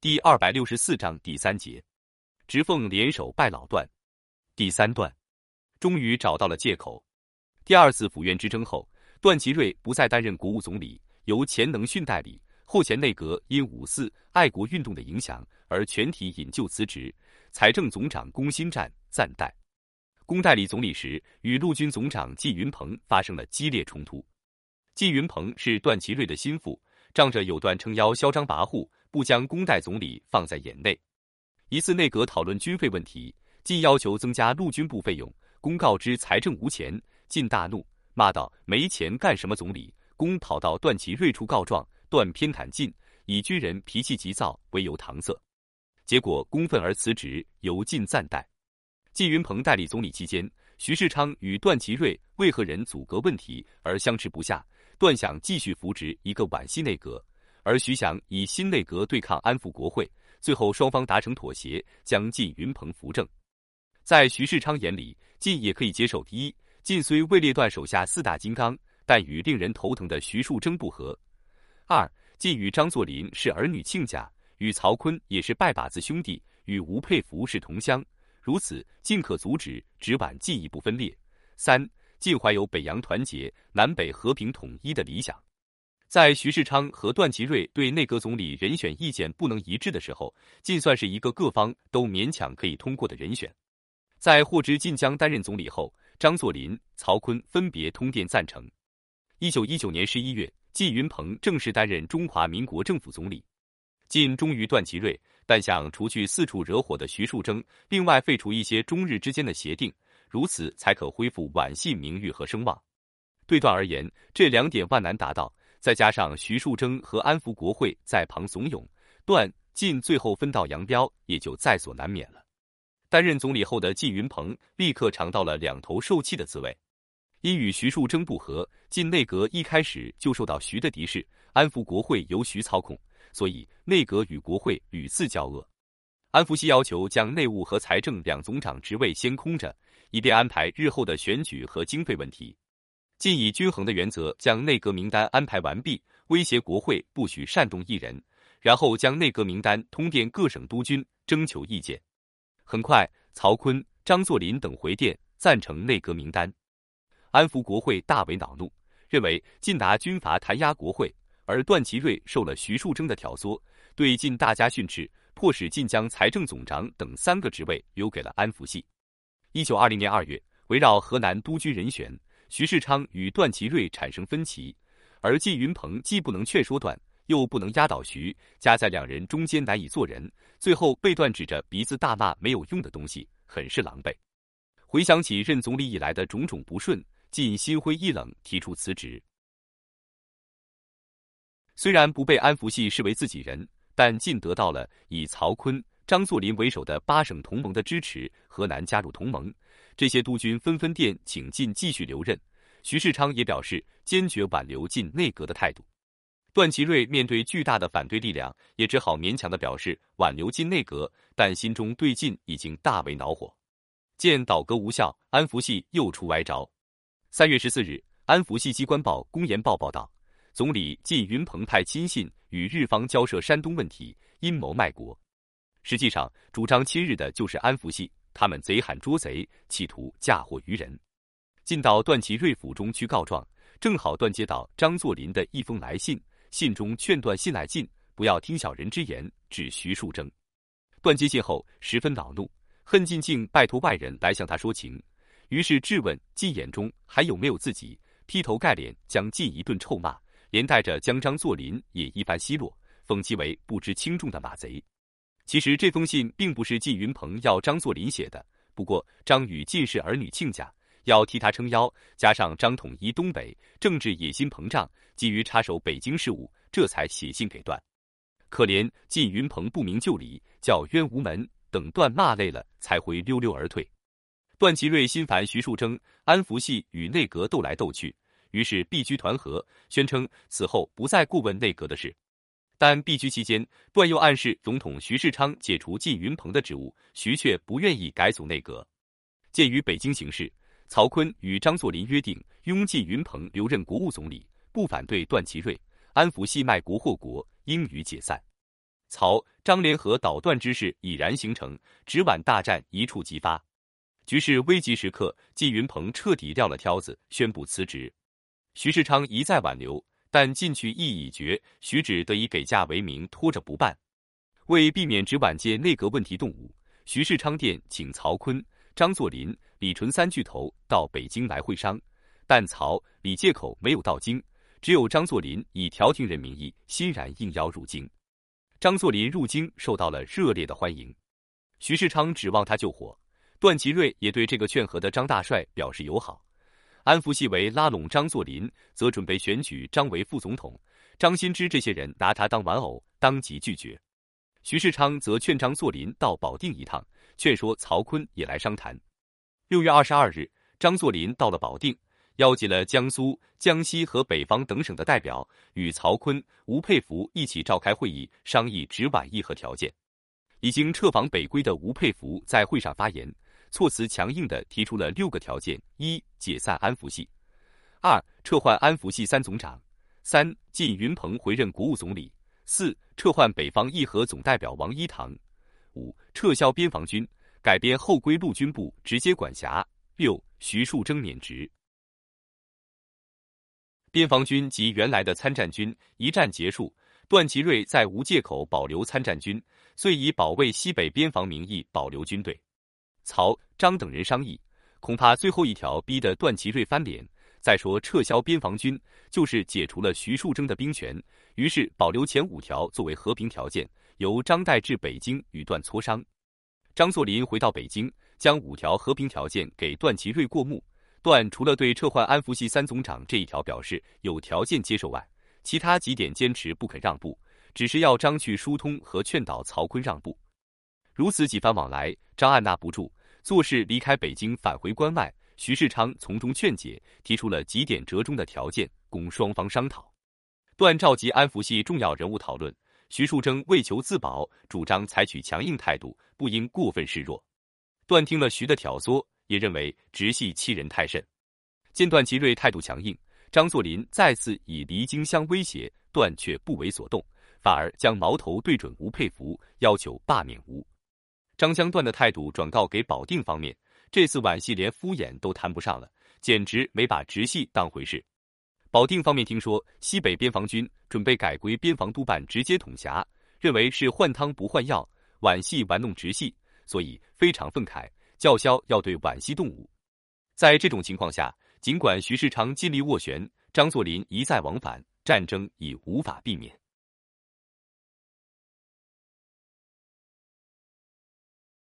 第二百六十四章第三节，直奉联手拜老段。第三段，终于找到了借口。第二次府院之争后，段祺瑞不再担任国务总理，由钱能训代理。后前内阁因五四爱国运动的影响而全体引咎辞职。财政总长龚新湛暂代。龚代理总理时，与陆军总长季云鹏发生了激烈冲突。季云鹏是段祺瑞的心腹，仗着有段撑腰，嚣张跋扈。不将公代总理放在眼内。一次内阁讨论军费问题，晋要求增加陆军部费用，公告知财政无钱，晋大怒，骂道：“没钱干什么总理？”公跑到段祺瑞处告状，段偏袒晋，以军人脾气急躁为由搪塞，结果公愤而辞职，由晋暂代。季云鹏代理总理期间，徐世昌与段祺瑞为何人阻隔问题而相持不下，段想继续扶植一个皖系内阁。而徐翔以新内阁对抗安抚国会，最后双方达成妥协，将晋云鹏扶正。在徐世昌眼里，晋也可以接受：第一，晋虽位列段手下四大金刚，但与令人头疼的徐树铮不和；二，晋与张作霖是儿女亲家，与曹锟也是拜把子兄弟，与吴佩孚是同乡，如此晋可阻止直皖进一步分裂；三，晋怀有北洋团结、南北和平统一的理想。在徐世昌和段祺瑞对内阁总理人选意见不能一致的时候，晋算是一个各方都勉强可以通过的人选。在获知晋江担任总理后，张作霖、曹锟分别通电赞成。一九一九年十一月，季云鹏正式担任中华民国政府总理。晋忠于段祺瑞，但想除去四处惹火的徐树铮，另外废除一些中日之间的协定，如此才可恢复皖系名誉和声望。对段而言，这两点万难达到。再加上徐树铮和安福国会在旁怂恿，段晋最后分道扬镳，也就在所难免了。担任总理后的靳云鹏立刻尝到了两头受气的滋味。因与徐树铮不和，晋内阁一开始就受到徐的敌视，安福国会由徐操控，所以内阁与国会屡次交恶。安福系要求将内务和财政两总长职位先空着，以便安排日后的选举和经费问题。晋以均衡的原则将内阁名单安排完毕，威胁国会不许擅动一人，然后将内阁名单通电各省督军，征求意见。很快，曹锟、张作霖等回电赞成内阁名单。安抚国会大为恼怒，认为晋拿军阀弹压国会，而段祺瑞受了徐树铮的挑唆，对晋大加训斥，迫使晋将财政总长等三个职位留给了安福系。一九二零年二月，围绕河南督军人选。徐世昌与段祺瑞产生分歧，而季云鹏既不能劝说段，又不能压倒徐，夹在两人中间难以做人，最后被段指着鼻子大骂没有用的东西，很是狼狈。回想起任总理以来的种种不顺，晋心灰意冷，提出辞职。虽然不被安福系视为自己人，但晋得到了以曹锟、张作霖为首的八省同盟的支持，河南加入同盟。这些督军纷纷电请晋继续留任，徐世昌也表示坚决挽留晋内阁的态度。段祺瑞面对巨大的反对力量，也只好勉强的表示挽留晋内阁，但心中对晋已经大为恼火。见倒戈无效，安福系又出歪招。三月十四日，安福系机关报《公研报》报道，总理晋云鹏派亲信与日方交涉山东问题，阴谋卖国。实际上，主张亲日的就是安福系。他们贼喊捉贼，企图嫁祸于人。进到段祺瑞府中去告状，正好段接到张作霖的一封来信，信中劝段信来晋，不要听小人之言，指徐树铮。段接信后十分恼怒，恨进竟拜托外人来向他说情，于是质问晋眼中还有没有自己，劈头盖脸将晋一顿臭骂，连带着将张作霖也一番奚落，讽其为不知轻重的马贼。其实这封信并不是季云鹏要张作霖写的，不过张与晋是儿女亲家，要替他撑腰，加上张统一东北，政治野心膨胀，急于插手北京事务，这才写信给段。可怜季云鹏不明就里，叫冤无门，等段骂累了，才会溜溜而退。段祺瑞心烦徐树铮、安福系与内阁斗来斗去，于是避居团河，宣称此后不再过问内阁的事。但避居期间，段又暗示总统徐世昌解除季云鹏的职务，徐却不愿意改组内阁。鉴于北京形势，曹锟与张作霖约定拥季云鹏留任国务总理，不反对段祺瑞、安抚系卖国祸国，应予解散。曹、张联合捣乱之势已然形成，直皖大战一触即发。局势危急时刻，纪云鹏彻底撂了挑子，宣布辞职。徐世昌一再挽留，但进去意已决，徐芷得以给假为名拖着不办。为避免直皖界内阁问题动武，徐世昌电请曹锟、张作霖、李纯三巨头到北京来会商，但曹、李借口没有到京，只有张作霖以调停人名义欣然应邀入京。张作霖入京受到了热烈的欢迎，徐世昌指望他救火，段祺瑞也对这个劝和的张大帅表示友好。安福系为拉拢张作霖，则准备选举张为副总统，张新之这些人拿他当玩偶，当即拒绝。徐世昌则劝张作霖到保定一趟，劝说曹锟也来商谈。六月二十二日，张作霖到了保定。邀集了江苏、江西和北方等省的代表，与曹锟、吴佩孚一起召开会议，商议直皖议和条件。已经撤防北归的吴佩孚在会上发言，措辞强硬地提出了六个条件：一、解散安福系；二、撤换安福系三总长；三、晋云鹏回任国务总理；四、撤换北方议和总代表王一堂；五、撤销边防军，改编后归陆军部直接管辖；六、徐树铮免职。边防军及原来的参战军一战结束，段祺瑞再无借口保留参战军，遂以保卫西北边防名义保留军队。曹、张等人商议，恐怕最后一条逼得段祺瑞翻脸。再说撤销边防军，就是解除了徐树铮的兵权，于是保留前五条作为和平条件，由张岱至北京与段磋商。张作霖回到北京，将五条和平条件给段祺瑞过目。段除了对撤换安福系三总长这一条表示有条件接受外，其他几点坚持不肯让步，只是要张去疏通和劝导曹锟让步。如此几番往来，张按捺不住，做事离开北京返回关外。徐世昌从中劝解，提出了几点折中的条件供双方商讨。段召集安福系重要人物讨论，徐树铮为求自保，主张采取强硬态度，不应过分示弱。段听了徐的挑唆。也认为直系欺人太甚，见段祺瑞态度强硬，张作霖再次以离京相威胁，段却不为所动，反而将矛头对准吴佩孚，要求罢免吴。张江段的态度转告给保定方面，这次皖系连敷衍都谈不上了，简直没把直系当回事。保定方面听说西北边防军准备改归边防督办直接统辖，认为是换汤不换药，皖系玩弄直系，所以非常愤慨。叫嚣要对皖系动武，在这种情况下，尽管徐世昌尽力斡旋，张作霖一再往返，战争已无法避免。